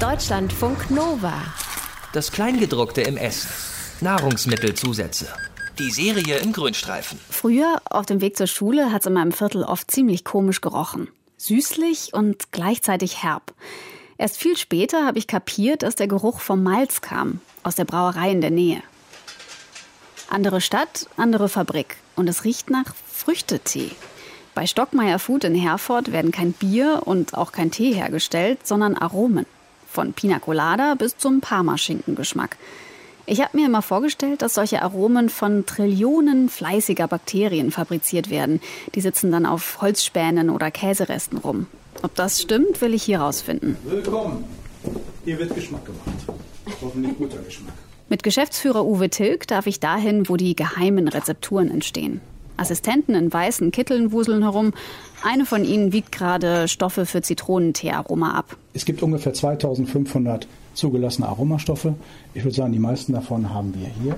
Deutschlandfunk Nova. Das Kleingedruckte im Essen. Nahrungsmittelzusätze. Die Serie im Grünstreifen. Früher auf dem Weg zur Schule hat es in meinem Viertel oft ziemlich komisch gerochen. Süßlich und gleichzeitig herb. Erst viel später habe ich kapiert, dass der Geruch vom Malz kam, aus der Brauerei in der Nähe. Andere Stadt, andere Fabrik. Und es riecht nach Früchtetee. Bei Stockmeier Food in Herford werden kein Bier und auch kein Tee hergestellt, sondern Aromen. Von Pina Colada bis zum Parmaschinkengeschmack. Ich habe mir immer vorgestellt, dass solche Aromen von Trillionen fleißiger Bakterien fabriziert werden. Die sitzen dann auf Holzspänen oder Käseresten rum. Ob das stimmt, will ich hier rausfinden. Willkommen. Hier wird Geschmack gemacht. Hoffentlich guter Geschmack. Mit Geschäftsführer Uwe Tilg darf ich dahin, wo die geheimen Rezepturen entstehen. Assistenten in weißen Kitteln wuseln herum. Eine von ihnen wiegt gerade Stoffe für Zitronenteearoma ab. Es gibt ungefähr 2500 zugelassene Aromastoffe. Ich würde sagen, die meisten davon haben wir hier.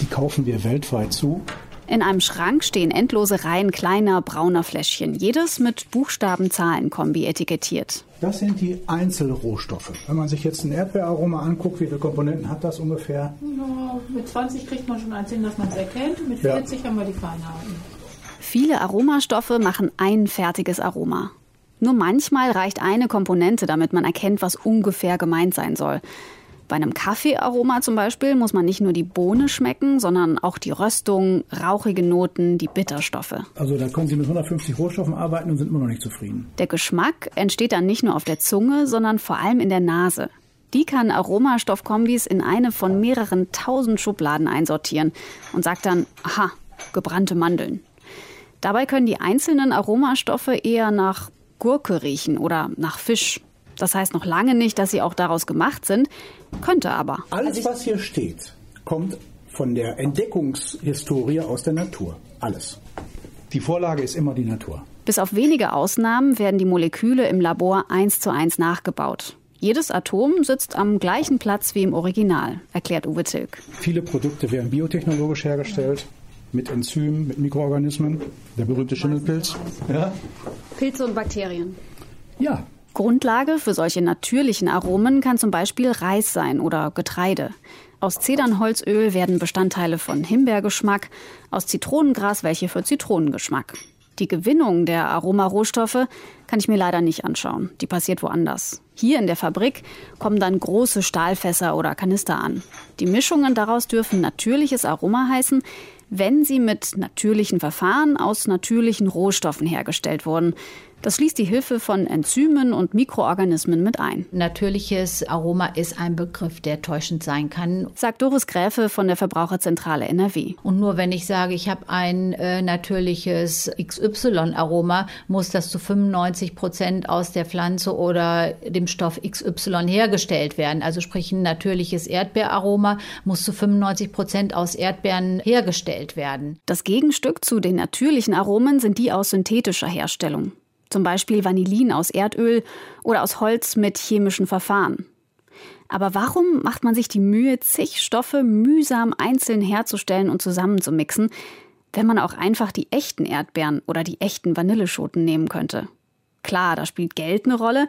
Die kaufen wir weltweit zu. In einem Schrank stehen endlose Reihen kleiner brauner Fläschchen, jedes mit Buchstaben-Zahlen-Kombi etikettiert. Das sind die Einzelrohstoffe. Wenn man sich jetzt ein Erdbeeraroma anguckt, wie viele Komponenten hat das ungefähr? Ja, mit 20 kriegt man schon eins hin, dass man es erkennt. Mit Ja. 40 haben wir die Feinheiten. Viele Aromastoffe machen ein fertiges Aroma. Nur manchmal reicht eine Komponente, damit man erkennt, was ungefähr gemeint sein soll. Bei einem Kaffeearoma zum Beispiel muss man nicht nur die Bohne schmecken, sondern auch die Röstung, rauchige Noten, die Bitterstoffe. Also da können Sie mit 150 Rohstoffen arbeiten und sind immer noch nicht zufrieden. Der Geschmack entsteht dann nicht nur auf der Zunge, sondern vor allem in der Nase. Die kann Aromastoffkombis in eine von mehreren tausend Schubladen einsortieren und sagt dann, aha, gebrannte Mandeln. Dabei können die einzelnen Aromastoffe eher nach Gurke riechen oder nach Fisch. Das heißt noch lange nicht, dass sie auch daraus gemacht sind, könnte aber. Alles, was hier steht, kommt von der Entdeckungshistorie aus der Natur. Alles. Die Vorlage ist immer die Natur. Bis auf wenige Ausnahmen werden die Moleküle im Labor eins zu eins nachgebaut. Jedes Atom sitzt am gleichen Platz wie im Original, erklärt Uwe Tilg. Viele Produkte werden biotechnologisch hergestellt, mit Enzymen, mit Mikroorganismen. Der berühmte Schimmelpilz. Ja? Pilze und Bakterien. Ja, Grundlage für solche natürlichen Aromen kann zum Beispiel Reis sein oder Getreide. Aus Zedernholzöl werden Bestandteile von Himbeergeschmack, aus Zitronengras welche für Zitronengeschmack. Die Gewinnung der Aromarohstoffe kann ich mir leider nicht anschauen. Die passiert woanders. Hier in der Fabrik kommen dann große Stahlfässer oder Kanister an. Die Mischungen daraus dürfen natürliches Aroma heißen, wenn sie mit natürlichen Verfahren aus natürlichen Rohstoffen hergestellt wurden. Das schließt die Hilfe von Enzymen und Mikroorganismen mit ein, Natürliches Aroma ist ein Begriff, der täuschend sein kann. sagt Doris Gräfe von der Verbraucherzentrale NRW. Und nur wenn ich sage, ich habe ein äh, natürliches XY-Aroma, muss das zu 95 Prozent aus der Pflanze oder dem Stoff XY hergestellt werden. Also sprich ein natürliches Erdbeeraroma muss zu 95 Prozent aus Erdbeeren hergestellt werden. Das Gegenstück zu den natürlichen Aromen sind die aus synthetischer Herstellung. Zum Beispiel Vanillin aus Erdöl oder aus Holz mit chemischen Verfahren. Aber warum macht man sich die Mühe, zig Stoffe mühsam einzeln herzustellen und zusammenzumixen, wenn man auch einfach die echten Erdbeeren oder die echten Vanilleschoten nehmen könnte? Klar, da spielt Geld eine Rolle,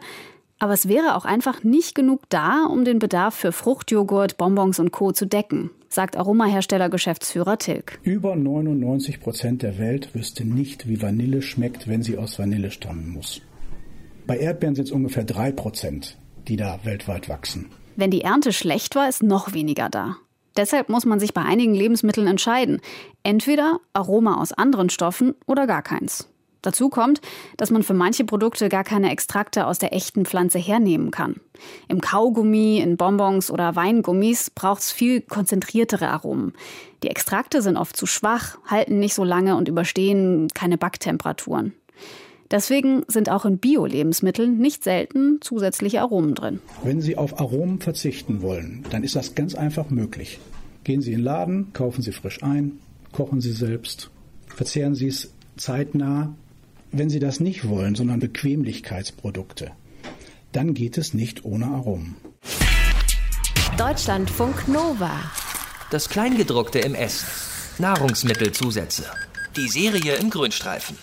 aber es wäre auch einfach nicht genug da, um den Bedarf für Fruchtjoghurt, Bonbons und Co. zu decken, sagt Aromahersteller-Geschäftsführer Tilg. über 99 Prozent der Welt wüsste nicht, wie Vanille schmeckt, wenn sie aus Vanille stammen muss. Bei Erdbeeren sind es ungefähr 3 Prozent, die da weltweit wachsen. Wenn die Ernte schlecht war, ist noch weniger da. Deshalb muss man sich bei einigen Lebensmitteln entscheiden. Entweder Aroma aus anderen Stoffen oder gar keins. Dazu kommt, dass man für manche Produkte gar keine Extrakte aus der echten Pflanze hernehmen kann. Im Kaugummi, in Bonbons oder Weingummis braucht es viel konzentriertere Aromen. Die Extrakte sind oft zu schwach, halten nicht so lange und überstehen keine Backtemperaturen. Deswegen sind auch in Bio-Lebensmitteln nicht selten zusätzliche Aromen drin. Wenn Sie auf Aromen verzichten wollen, dann ist das ganz einfach möglich. Gehen Sie in den Laden, kaufen Sie frisch ein, kochen Sie selbst, verzehren Sie es zeitnah. Wenn Sie das nicht wollen, sondern Bequemlichkeitsprodukte, dann geht es nicht ohne Aromen. Deutschlandfunk Nova. Das Kleingedruckte im Essen. Nahrungsmittelzusätze. Die Serie im Grünstreifen.